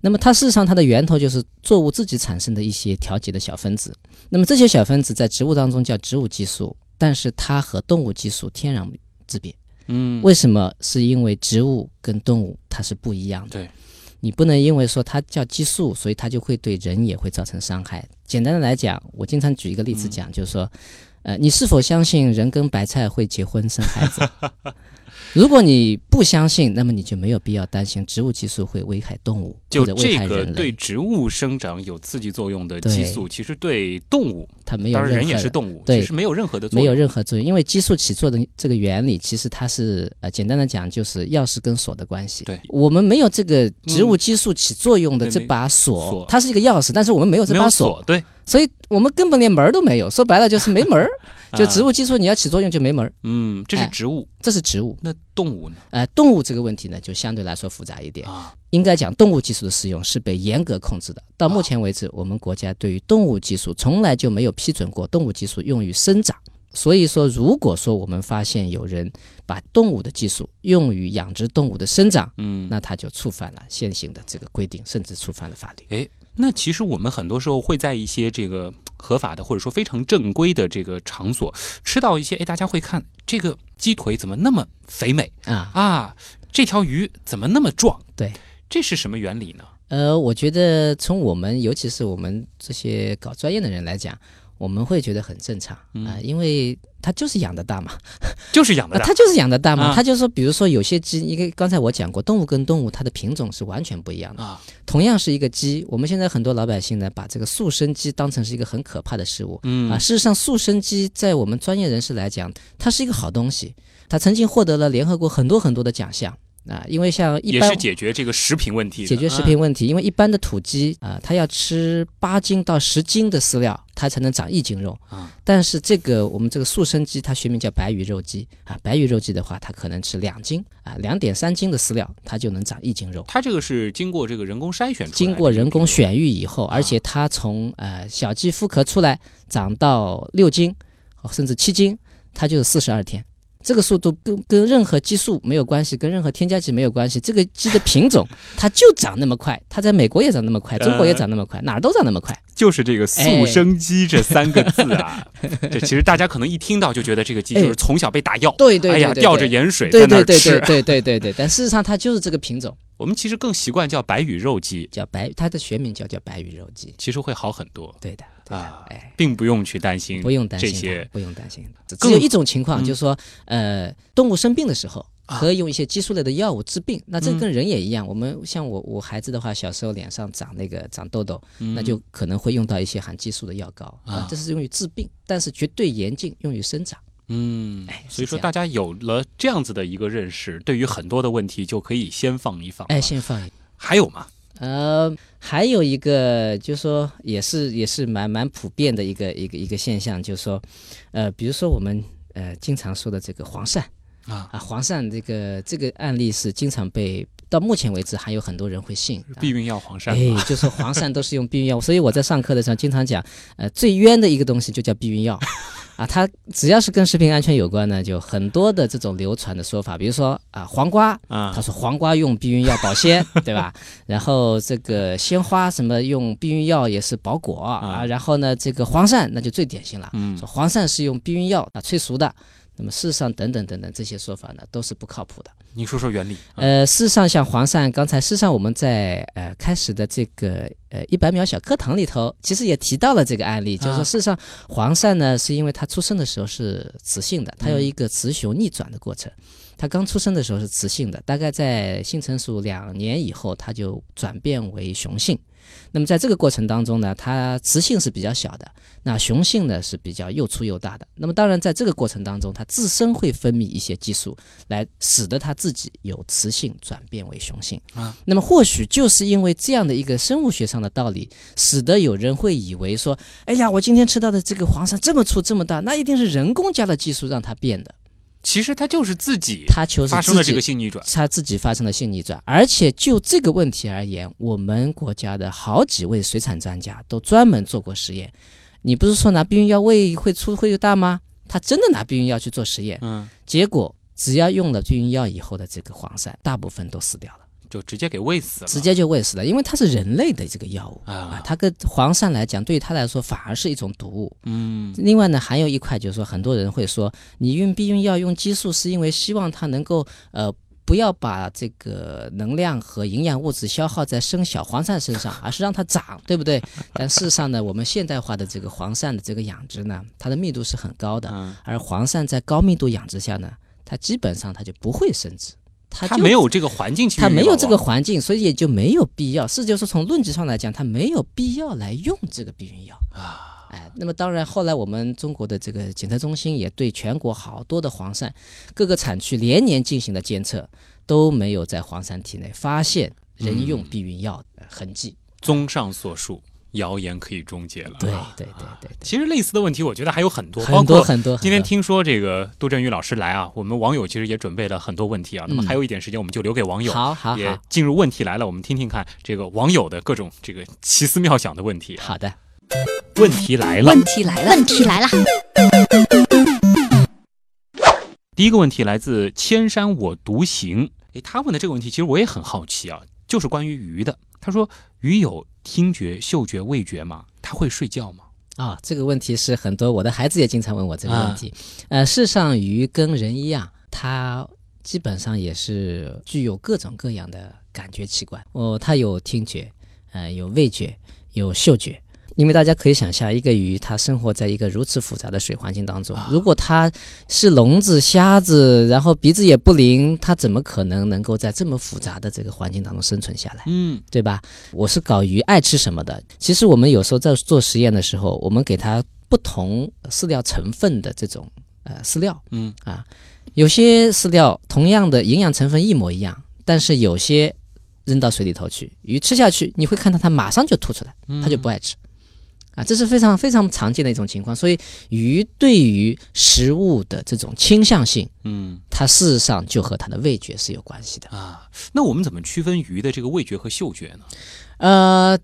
那么它事实上它的源头就是作物自己产生的一些调节的小分子。那么这些小分子在植物当中叫植物激素，但是它和动物激素天壤之别。嗯，为什么？是因为植物跟动物它是不一样的。对，你不能因为说它叫激素，所以它就会对人也会造成伤害。简单的来讲，我经常举一个例子讲，就是说，呃，你是否相信人跟白菜会结婚生孩子？如果你不相信，那么你就没有必要担心植物激素会危害动物就或者危这个害人类。对植物生长有刺激作用的激素，其实对动物，它没有当然人也是动物，对其实没有任何的作没有。任何作用，因为激素起作的这个原理，其实它是呃，简单的讲就是钥匙跟锁的关系。对我们没有这个植物激素起作用的这把锁，锁它是一个钥匙，但是我们没有这把锁，锁，对，所以我们根本连门儿都没有。说白了就是没门儿，就啊植物激素你要起作用就没门儿，嗯，这是哎植物，这是植物。那动物呢？呃，动物这个问题呢，就相对来说复杂一点。啊，应该讲，动物激素的使用是被严格控制的。到目前为止，我们国家对于动物激素从来就没有批准过动物激素用于生长。所以说，如果说我们发现有人把动物的技术用于养殖动物的生长，嗯，那他就触犯了现行的这个规定，甚至触犯了法律。诶那其实我们很多时候会在一些这个合法的或者说非常正规的这个场所吃到一些，哎，大家会看这个鸡腿怎么那么肥美啊，啊，这条鱼怎么那么壮？对，这是什么原理呢？呃，我觉得从我们，尤其是我们这些搞专业的人来讲，我们会觉得很正常啊、嗯因为它就是养的 大嘛。啊，就是养的大它，就是养的大嘛。啊它就说，比如说有些鸡，因为刚才我讲过，动物跟动物它的品种是完全不一样的。啊，同样是一个鸡，我们现在很多老百姓呢，把这个速生鸡当成是一个很可怕的事物。嗯啊，事实上，速生鸡在我们专业人士来讲，它是一个好东西，它曾经获得了联合国很多很多的奖项啊。因为像一般也是解决这个食品问题，解决食品问题，因为一般的土鸡啊，它要吃八斤到十斤的饲料，它才能长一斤肉。啊但是这个我们这个速生鸡，它学名叫白羽肉鸡啊，白羽肉鸡的话，它可能吃两斤啊，两点三斤的饲料，它就能长一斤肉。它这个是经过这个人工筛选出来，经过人工选育以后，而且它从呃小鸡孵壳出来长到六斤，甚至七斤，它就是四十二天。这个速度跟跟任何激素没有关系，跟任何添加剂没有关系。这个鸡的品种 它就长那么快，它在美国也长那么快，中国也长那么快，哪儿都长那么快。就是这个速生鸡这三个字啊，这其实大家可能一听到就觉得这个鸡就是从小被打药，对对，哎呀，对吊着盐水对在那儿吃。对对对对对对对，但事实上它就是这个品种，我们其实更习惯叫白羽肉鸡，叫白，它的学名叫叫白羽肉鸡。其实会好很多，对的，啊哎。并不用去担心，不用担心这些不用担心。只有一种情况，嗯就是说，呃，动物生病的时候，啊可以用一些激素类的药物治病。那这嗯跟人也一样，我们像我我孩子的话，小时候脸上长那个长痘痘，嗯那就可能会用到一些含激素的药膏啊啊，这是用于治病，但是绝对严禁用于生长。嗯哎，所以说大家有了这样子的一个认识，对于很多的问题就可以先放一放。哎，先放一。还有吗？呃，还有一个就是说，也是也是蛮蛮普遍的一个一个一个现象，就是说，呃，比如说我们呃经常说的这个黄鳝。啊啊，黄鳝这个这个案例是经常被到目前为止还有很多人会信。啊避孕药黄鳝哎，就说黄鳝都是用避孕药，所以我在上课的时候经常讲，呃，最冤的一个东西就叫避孕药，啊，它只要是跟食品安全有关呢，就很多的这种流传的说法，比如说啊，黄瓜，啊他说黄瓜用避孕药保鲜，对吧？然后这个鲜花什么用避孕药也是保果啊。然后呢，这个黄鳝那就最典型了，嗯说黄鳝是用避孕药啊催熟的。那么事实上，等等等等这些说法呢，都是不靠谱的。您说说原理。啊呃，事实上，像黄鳝，刚才事实上我们在呃开始的这个呃一百秒小课堂里头，其实也提到了这个案例，就是啊说，事实上黄鳝呢，是因为它出生的时候是雌性的，它有一个雌雄逆转的过程。它刚出生的时候是雌性的，大概在性成熟两年以后，它就转变为雄性。那么在这个过程当中呢，它雌性是比较小的，那雄性呢是比较又粗又大的。那么当然在这个过程当中，它自身会分泌一些激素，来使得它自己由雌性转变为雄性啊。那么或许就是因为这样的一个生物学上的道理，使得有人会以为说，哎呀，我今天吃到的这个黄鳝这么粗这么大，那一定是人工加了激素让它变的。其实他就是自己他求是发生了这个性逆转。他自己发生了性逆转，而且就这个问题而言，我们国家的好几位水产专家都专门做过实验。你不是说拿避孕药胃会粗会大吗？他真的拿避孕药去做实验，嗯，结果只要用了避孕药以后的这个黄鳝，大部分都死掉了，就直接给喂死了。直接就喂死了，因为它是人类的这个药物啊啊，它跟黄鳝来讲，对于它来说反而是一种毒物。嗯另外呢，还有一块就是说，很多人会说，你用避孕药用激素是因为希望它能够呃不要把这个能量和营养物质消耗在生小黄鳝身上，而是让它长，对不对？但事实上呢，我们现代化的这个黄鳝的这个养殖呢，它的密度是很高的，嗯，而黄鳝在高密度养殖下呢，它基本上它就不会生殖，它就它没有这个环境去它孕育宝宝，没有这个环境，所以也就没有必要。是就是从论据上来讲，他没有必要来用这个避孕药啊。哎，那么当然，后来我们中国的这个检测中心也对全国好多的黄鳝各个产区连年进行了监测，都没有在黄鳝体内发现人用避孕药的痕迹。综上所述，谣言可以终结了。对对对对其实类似的问题，我觉得还有很多，很多包括很多。今天听说这个杜振宇老师来啊，我们网友其实也准备了很多问题啊。那么嗯还有一点时间，我们就留给网友。也好好也进入问题来了，我们听听看这个网友的各种这个奇思妙想的问题。好的，问题来了，问题来了，问题来了，第一个问题来自千山我独行。诶，他问的这个问题其实我也很好奇啊，就是关于鱼的。他说鱼有听觉、嗅觉、味觉吗？它会睡觉吗？啊、这个问题是很多我的孩子也经常问我这个问题。呃，事实上，鱼跟人一样，它基本上也是具有各种各样的感觉器官。哦，它有听觉，呃，有味觉，有嗅觉。因为大家可以想象，一个鱼它生活在一个如此复杂的水环境当中，如果它是聋子、瞎子，然后鼻子也不灵，它怎么可能能够在这么复杂的这个环境当中生存下来？嗯对吧？我是搞鱼爱吃什么的。其实我们有时候在做实验的时候，我们给它不同饲料成分的这种呃饲料，嗯啊，有些饲料同样的营养成分一模一样，但是有些扔到水里头去，鱼吃下去，你会看到它马上就吐出来，它就不爱吃。啊，这是非常非常常见的一种情况，所以鱼对于食物的这种倾向性，嗯它事实上就和它的味觉是有关系的。啊，那我们怎么区分鱼的这个味觉和嗅觉呢？呃，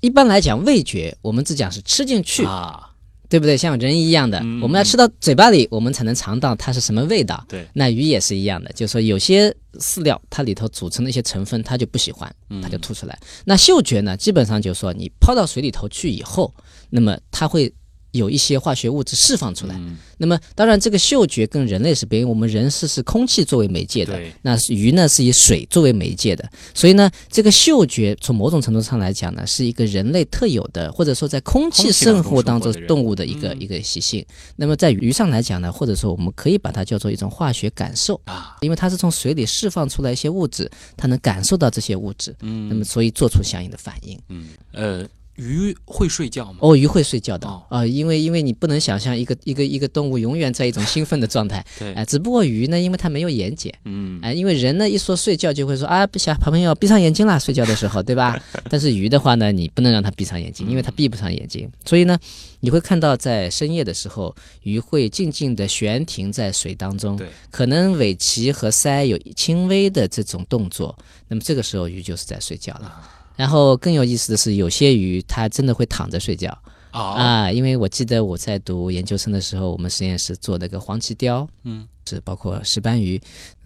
一般来讲，味觉我们只讲是吃进去，啊，对不对？像人一样的，嗯我们要吃到嘴巴里，我们才能尝到它是什么味道。对，那鱼也是一样的，就是说有些饲料它里头组成的一些成分，它就不喜欢，嗯它就吐出来。那嗅觉呢，基本上就是说你抛到水里头去以后，那么它会有一些化学物质释放出来。嗯。那么当然，这个嗅觉跟人类是不一样，我们人是是空气作为媒介的对，那鱼呢是以水作为媒介的，所以呢，这个嗅觉从某种程度上来讲呢，是一个人类特有的，或者说在空气生活当中动物的一个、嗯。一个习性。那么在鱼上来讲呢，或者说我们可以把它叫做一种化学感受，啊，因为它是从水里释放出来一些物质，它能感受到这些物质，嗯。那么所以做出相应的反应。嗯。呃，鱼会睡觉吗？哦，鱼会睡觉的。哦。啊、因为因为你不能想象一个一个一个动物永远在一种兴奋的状态，对。哎、只不过鱼呢，因为它没有眼睑，嗯。哎、因为人呢一说睡觉就会说啊，小朋友闭上眼睛啦，睡觉的时候，对吧？但是鱼的话呢，你不能让它闭上眼睛，因为它闭不上眼睛，所以呢，你会看到在深夜的时候，鱼会静静地悬停在水当中，对，可能尾鳍和鳃有轻微的这种动作，那么这个时候鱼就是在睡觉了。然后更有意思的是，有些鱼它真的会躺着睡觉。啊啊，因为我记得我在读研究生的时候，我们实验室做那个黄鳍鲷，嗯，是包括石斑鱼，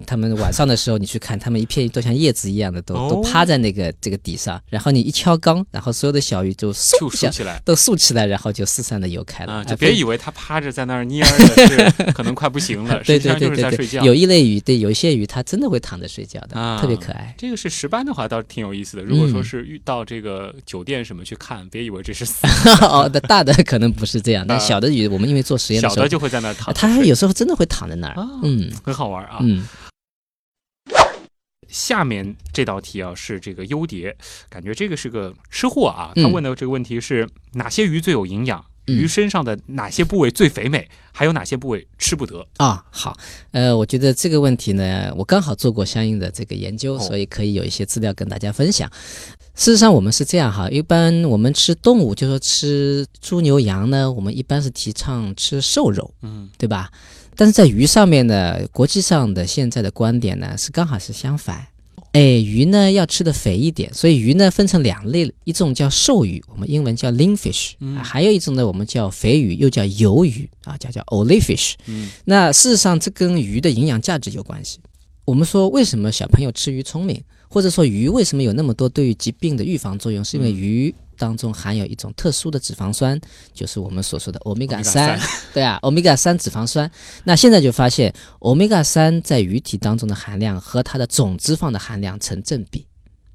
他们晚上的时候你去看，他们一片都像叶子一样的，都、哦都趴在那个这个底上，然后你一敲缸，然后所有的小鱼就竖起来。都竖起来，然后就四散的游开了啊，哎就别以为它趴着在那儿蔫儿的是 可能快不行了，对实际上就是对对对对在睡觉。有一类鱼，对，有一些鱼它真的会躺着睡觉的，啊特别可爱。这个是石斑的话，倒是挺有意思的。如果说嗯是遇到这个酒店什么去看，别以为这是死 哦，那大的可能不是这样，但啊小的鱼，我们因为做实验的时候小的，就会在那儿躺。它有时候真的会躺在那儿啊，嗯很好玩啊。嗯。下面这道题啊是这个优蝶，感觉这个是个吃货啊。嗯他问的这个问题是哪些鱼最有营养？嗯鱼身上的哪些部位最肥美？还有哪些部位吃不得？啊、好，呃，我觉得这个问题呢，我刚好做过相应的这个研究，哦所以可以有一些资料跟大家分享。事实上，我们是这样哈，一般我们吃动物，就说吃猪牛羊呢，我们一般是提倡吃瘦肉，嗯，对吧？但是在鱼上面呢，国际上的现在的观点呢是刚好是相反。哎，鱼呢要吃的肥一点，所以鱼呢分成两类，一种叫瘦鱼，我们英文叫 lean fish，、嗯还有一种呢我们叫肥鱼，又叫油鱼啊，叫叫 olive fish。嗯，那事实上这跟鱼的营养价值有关系。我们说为什么小朋友吃鱼聪明，或者说鱼为什么有那么多对于疾病的预防作用，是因为嗯鱼当中含有一种特殊的脂肪酸，就是我们所说的欧米伽三。对啊，欧米伽三脂肪酸。那现在就发现，欧米伽三在鱼体当中的含量和它的总脂肪的含量成正比。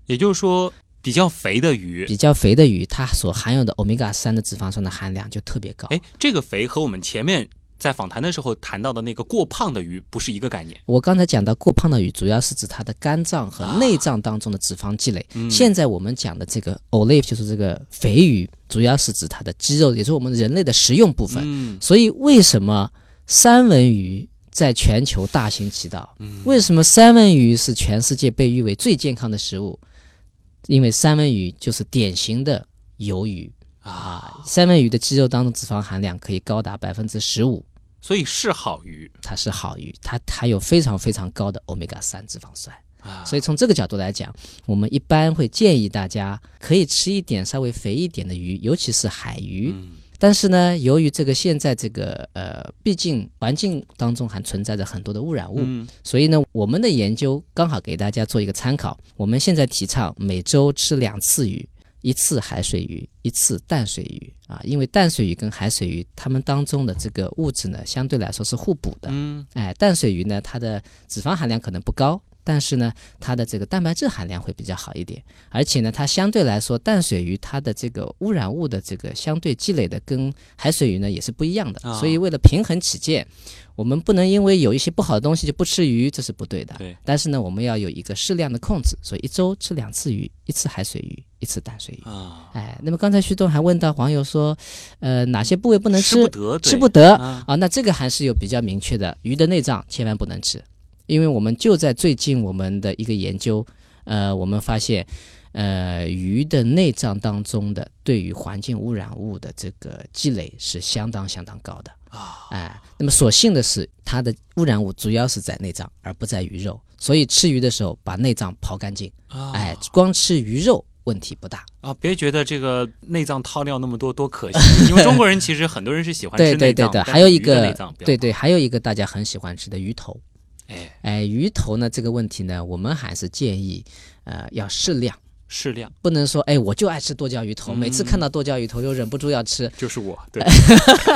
也就是说，比较肥的鱼，比较肥的鱼，它所含有的欧米伽三的脂肪酸的含量就特别高。哎，这个肥和我们前面在访谈的时候谈到的那个过胖的鱼不是一个概念。我刚才讲到过胖的鱼，主要是指它的肝脏和内脏当中的脂肪积累。嗯现在我们讲的这个 olive 就是这个肥鱼，主要是指它的肌肉，也是我们人类的食用部分。嗯所以为什么三文鱼在全球大行其道？嗯为什么三文鱼是全世界被誉为最健康的食物？因为三文鱼就是典型的鱿鱼啊，啊，三文鱼的肌肉当中脂肪含量可以高达百分之十五。所以是好鱼它是好鱼，它含有非常非常高的欧米伽三脂肪酸，啊。所以从这个角度来讲，我们一般会建议大家可以吃一点稍微肥一点的鱼，尤其是海鱼。嗯但是呢，由于这个现在这个呃，毕竟环境当中还存在着很多的污染物，嗯所以呢，我们的研究刚好给大家做一个参考。我们现在提倡每周吃两次鱼，一次海水鱼，一次淡水鱼啊，因为淡水鱼跟海水鱼它们当中的这个物质呢，相对来说是互补的。嗯。哎，淡水鱼呢，它的脂肪含量可能不高，但是呢，它的这个蛋白质含量会比较好一点，而且呢，它相对来说，淡水鱼它的这个污染物的这个相对积累的跟海水鱼呢也是不一样的，啊。所以为了平衡起见，我们不能因为有一些不好的东西就不吃鱼，这是不对的。对，但是呢，我们要有一个适量的控制，所以一周吃两次鱼，一次海水鱼，一次淡水鱼。啊，哎，那么刚才徐东还问到黄友说，呃，哪些部位不能吃？吃不得，吃不得。啊。啊，那这个还是有比较明确的，鱼的内脏千万不能吃，因为我们就在最近我们的一个研究，呃，我们发现，呃，鱼的内脏当中的对于环境污染物的这个积累是相当相当高的啊，哎，那么所幸的是，它的污染物主要是在内脏，而不在鱼肉，所以吃鱼的时候把内脏刨干净，啊哎，光吃鱼肉问题不大。啊，别觉得这个内脏掏掉那么多多可惜，因为中国人其实很多人是喜欢吃对对内脏，对的，但还有一个对对，还有一个大家很喜欢吃的鱼头。哎，哎，鱼头呢这个问题呢，我们还是建议，呃，要适量，适量不能说哎我就爱吃剁椒鱼头，每次看到剁椒鱼头就忍不住要吃。就是我对，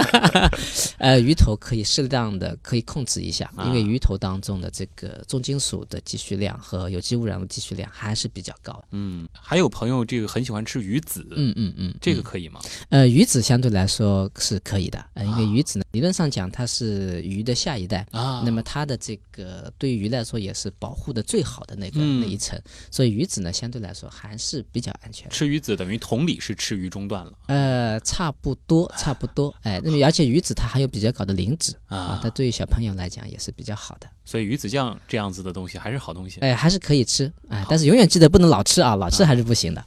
呃，鱼头可以适当的可以控制一下，因为啊鱼头当中的这个重金属的积蓄量和有机污染物积蓄量还是比较高的。嗯，还有朋友这个很喜欢吃鱼子，嗯嗯嗯，这个嗯可以吗？呃鱼子相对来说是可以的，呃，因为啊鱼子呢理论上讲它是鱼的下一代。啊那么它的这个对于鱼来说也是保护的最好的那个、嗯那一层，所以鱼子呢相对来说还是比较安全。吃鱼子等于同理是吃鱼中断了呃，差不多，差不多，哎，那么而且鱼子它含有比较高的磷脂啊啊，它对于小朋友来讲也是比较好的，所以鱼子酱这样子的东西还是好东西。哎，还是可以吃，哎，但是永远记得不能老吃啊，老吃还是不行的。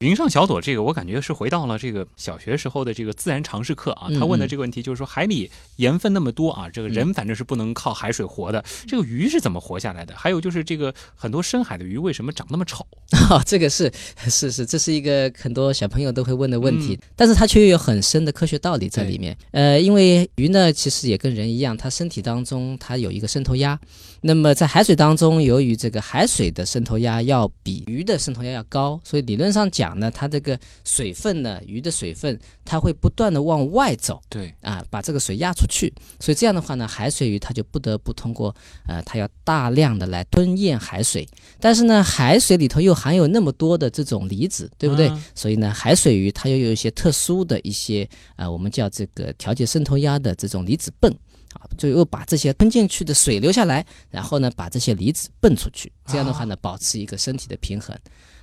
云上小朵这个，我感觉是回到了这个小学时候的这个自然常识课啊。嗯他问的嗯这个问题就是说，海里盐分那么多啊，这个人反正是不能靠海水活的，这个鱼是怎么活下来的？还有就是这个很多深海的鱼为什么长那么丑？哦，这个是是是，这是一个很多小朋友都会问的问题，但是它却又有很深的科学道理在里面。呃，因为鱼呢，其实也跟人一样，它身体当中它有一个渗透压。那么在海水当中，由于这个海水的渗透压要比鱼的渗透压要高，所以理论上讲呢，它这个水分呢，鱼的水分它会不断的往外走。对，啊，把这个水压出去，所以这样的话呢，海水鱼它就不得不通过呃，它要大量的来吞咽海水，但是呢，海水里头又含有那么多的这种离子，对不对？啊所以呢，海水鱼它又有一些特殊的一些呃，我们叫这个调节渗透压的这种离子泵。啊，就又把这些吞进去的水流下来，然后呢，把这些离子泵出去，这样的话呢，保持一个身体的平衡。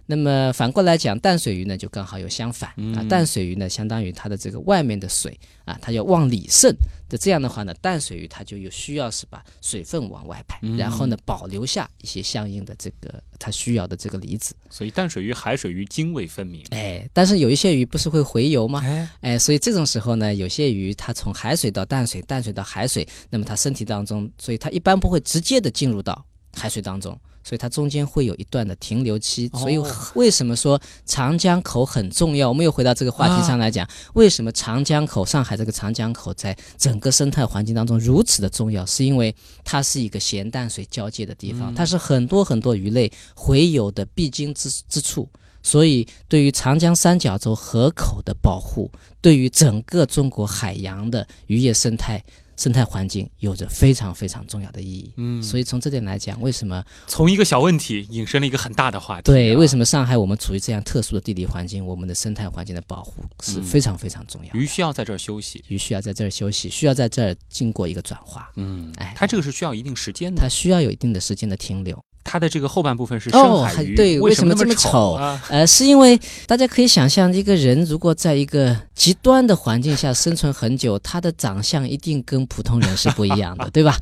那么反过来讲，淡水鱼呢就刚好有相反啊嗯，淡水鱼呢相当于它的这个外面的水啊，它要往里渗那，这样的话呢，淡水鱼它就有需要是把水分往外排，嗯然后呢保留下一些相应的这个它需要的这个离子。所以淡水鱼、海水鱼泾渭分明。哎，但是有一些鱼不是会回游吗？哎，哎，所以这种时候呢，有些鱼它从海水到淡水，淡水到海水，那么它身体当中，所以它一般不会直接的进入到海水当中，所以它中间会有一段的停留期。所以哦为什么说长江口很重要？我们又回到这个话题上来讲，为什么长江口、上海这个长江口在整个生态环境当中如此的重要？是因为它是一个咸淡水交界的地方，它是很多很多鱼类洄游的必经之之处。所以，对于长江三角洲河口的保护，对于整个中国海洋的渔业生态生态环境有着非常非常重要的意义。嗯，所以从这点来讲，为什么从一个小问题引申了一个很大的话题、啊。对为什么上海我们处于这样特殊的地理环境，我们的生态环境的保护是嗯非常非常重要的。鱼需要在这儿休息？鱼需要在这儿休息，需要在这儿经过一个转化，嗯，哎它这个是需要一定时间的。它需要有一定的时间的停留。它的这个后半部分是深哦海鱼，还对为为什么这么么丑？呃，是因为大家可以想象，一个人如果在一个极端的环境下生存很久，他的长相一定跟普通人是不一样的，对吧？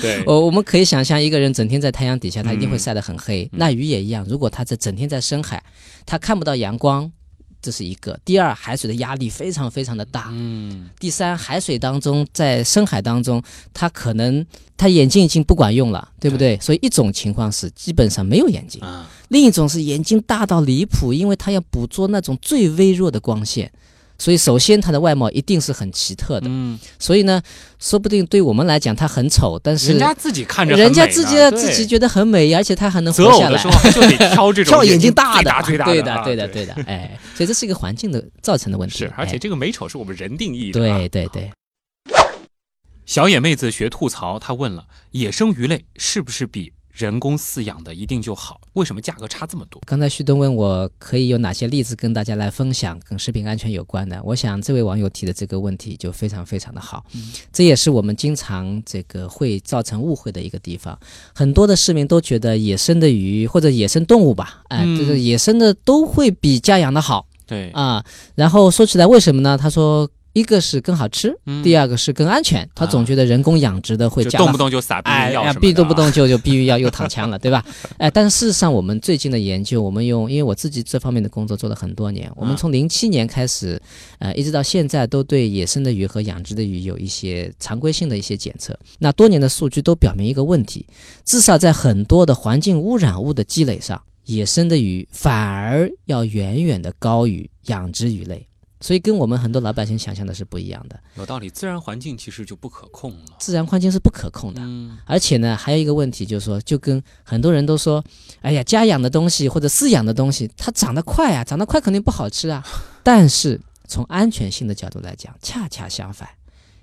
对，我我们可以想象，一个人整天在太阳底下，他一定会嗯晒得很黑。那鱼也一样，如果他在整天在深海，他看不到阳光，这是一个。第二，海水的压力非常非常的大。嗯，第三，海水当中，在深海当中，它可能它眼睛已经不管用了，对不对？所以一种情况是基本上没有眼睛，啊，另一种是眼睛大到离谱，因为它要捕捉那种最微弱的光线。所以，首先它的外貌一定是很奇特的。嗯，所以呢，说不定对我们来讲它很丑，但是人家自己看着人家自己自己觉得很美，而且它还能择活下来偶的时。候还就得挑这种 挑眼睛大最的，大最大的啊，对的对的，对的，哎，所以这是一个环境的造成的问题。是，而且哎这个美丑是我们人定义的、啊。对对对，小野妹子学吐槽，她问了：野生鱼类是不是比人工饲养的一定就好？为什么价格差这么多？刚才旭东问我可以有哪些例子跟大家来分享跟食品安全有关的，我想这位网友提的这个问题就非常非常的好，这也是我们经常这个会造成误会的一个地方。很多的市民都觉得野生的鱼或者野生动物吧，哎，嗯就是野生的都会比家养的好对，啊。然后说起来为什么呢？他说。一个是更好吃，嗯第二个是更安全。他总觉得人工养殖的会动不动就撒避哎呀，孕药什么的、避动不动就就避孕药又躺枪了，对吧？哎，但是事实上，我们最近的研究，我们用，因为我自己这方面的工作做了很多年，我们从零七年开始，呃，一直到现在，都对野生的鱼和养殖的鱼有一些常规性的一些检测。那多年的数据都表明一个问题，至少在很多的环境污染物的积累上。野生的鱼反而要远远的高于养殖鱼类，所以跟我们很多老百姓想象的是不一样的。有道理，自然环境其实就不可控了。自然环境是不可控的，嗯而且呢，还有一个问题就是说，就跟很多人都说，哎呀，家养的东西或者饲养的东西，它长得快啊，长得快肯定不好吃啊。但是从安全性的角度来讲，恰恰相反，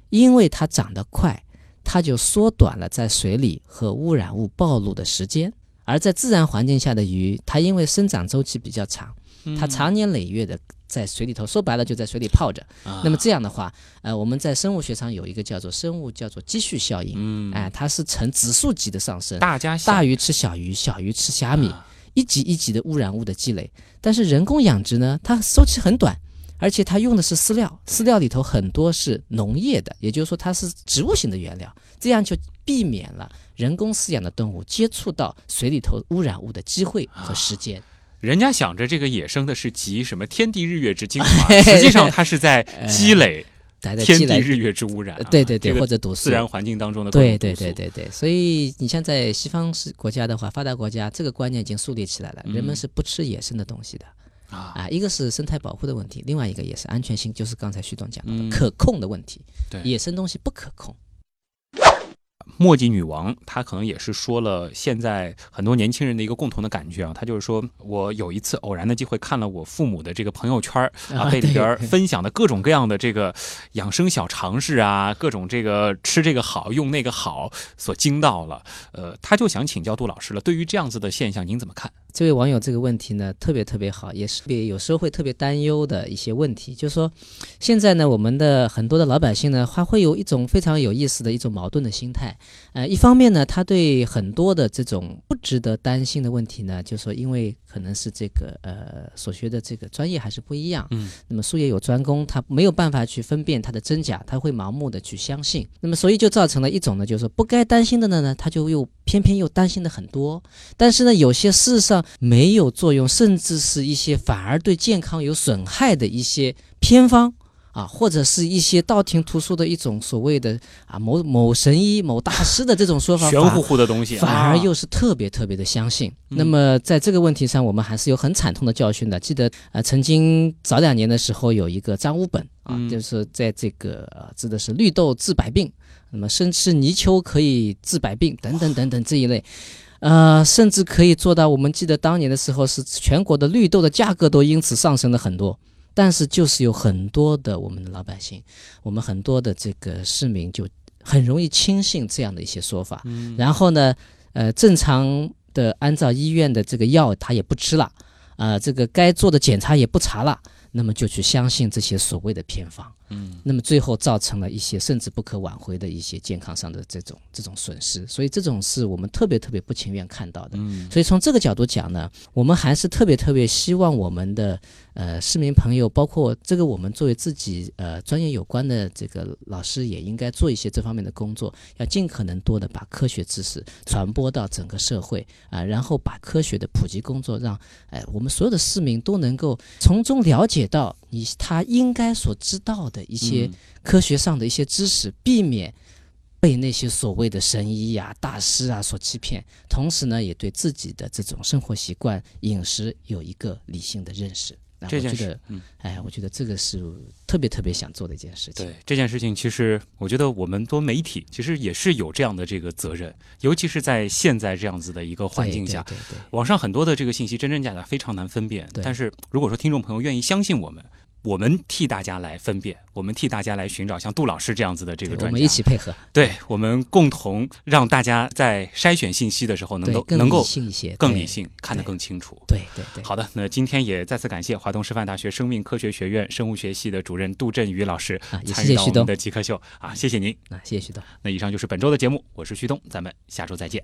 因为它长得快，它就缩短了在水里和污染物暴露的时间。而在自然环境下的鱼，它因为生长周期比较长，它长年累月的在水里头，说白了就在水里泡着。啊那么这样的话，呃，我们在生物学上有一个叫做生物叫做积蓄效应，嗯，哎，它是呈指数级的上升，大家大鱼吃小鱼，小鱼吃虾米，啊一级一级的污染物的积累。但是人工养殖呢，它周期很短，而且它用的是饲料，饲料里头很多是农业的，也就是说它是植物性的原料，这样就避免了人工饲养的动物接触到水里头污染物的机会和时间。人家想着这个野生的是集什么天地日月之精华，实际上它是在积累来的积累，天地日月之污染对对对，或者毒素自。然环境当中的对对对对对，所以你像在西方是国家的话，发达国家这个观念已经树立起来了，人们嗯是不吃野生的东西的。啊，啊，一个是生态保护的问题，另外一个也是安全性，就是刚才徐总讲到的、嗯可控的问题。对野生东西不可控。墨迹女王，她可能也是说了现在很多年轻人的一个共同的感觉啊，她就是说我有一次偶然的机会看了我父母的这个朋友圈儿啊，啊被里边儿分享的各种各样的这个养生小常识啊，各种这个吃这个好用那个好所惊到了。呃，她就想请教杜老师了，对于这样子的现象，您怎么看？这位网友这个问题呢，特别特别好，也是别有时候会特别担忧的一些问题，就是说，现在呢，我们的很多的老百姓呢，他会有一种非常有意思的一种矛盾的心态。呃，一方面呢，他对很多的这种不值得担心的问题呢，就是说，因为可能是这个呃所学的这个专业还是不一样，嗯，那么术业有专攻，他没有办法去分辨它的真假，他会盲目的去相信，那么所以就造成了一种呢，就是说不该担心的呢，他就又偏偏又担心的很多，但是呢，有些事实上没有作用，甚至是一些反而对健康有损害的一些偏方。啊，或者是一些道听途说的一种所谓的啊某某神医、某大师的这种说法，玄乎乎的东西，反而啊又是特别特别的相信。嗯那么在这个问题上，我们还是有很惨痛的教训的。记得呃，曾经早两年的时候，有一个张五本啊，嗯就是在这个呃指的是绿豆治百病，那么生吃泥鳅可以治百病等等等等这一类。呃，甚至可以做到，我们记得当年的时候，是全国的绿豆的价格都因此上升了很多。但是就是有很多的我们的老百姓，我们很多的这个市民就很容易轻信这样的一些说法，嗯。然后呢，呃，正常的按照医院的这个药他也不吃了，啊，这个该做的检查也不查了，那么就去相信这些所谓的偏方，嗯那么最后造成了一些甚至不可挽回的一些健康上的这种这种损失，所以这种是我们特别特别不情愿看到的。嗯所以从这个角度讲呢，我们还是特别特别希望我们的呃市民朋友，包括这个我们作为自己呃专业有关的这个老师，也应该做一些这方面的工作，要尽可能多的把科学知识传播到整个社会啊、然后把科学的普及工作让哎、我们所有的市民都能够从中了解到你他应该所知道的一些嗯科学上的一些知识，避免被那些所谓的神医呀、大师啊所欺骗，同时呢，也对自己的这种生活习惯、饮食有一个理性的认识。那这件我觉得，，事嗯。哎，我觉得这个是特别特别想做的一件事情。对这件事情，其实我觉得我们多媒体其实也是有这样的这个责任，尤其是在现在这样子的一个，环境下，对对对网上很多的这个信息真真假假非常难分辨。对但是如果说听众朋友愿意相信我们，我们替大家来分辨，我们替大家来寻找像杜老师这样子的这个专家，对我们一起配合，对我们共同让大家在筛选信息的时候能对更理够能够性一些，更理。性，看得更清楚。对对对，好的，那今天也再次感谢华东师范大学生命科学学院生物学系的主任杜振宇老师啊参与到我们的极客秀啊，谢谢您。那谢谢徐东。那以上就是本周的节目，我是徐东，咱们下周再见。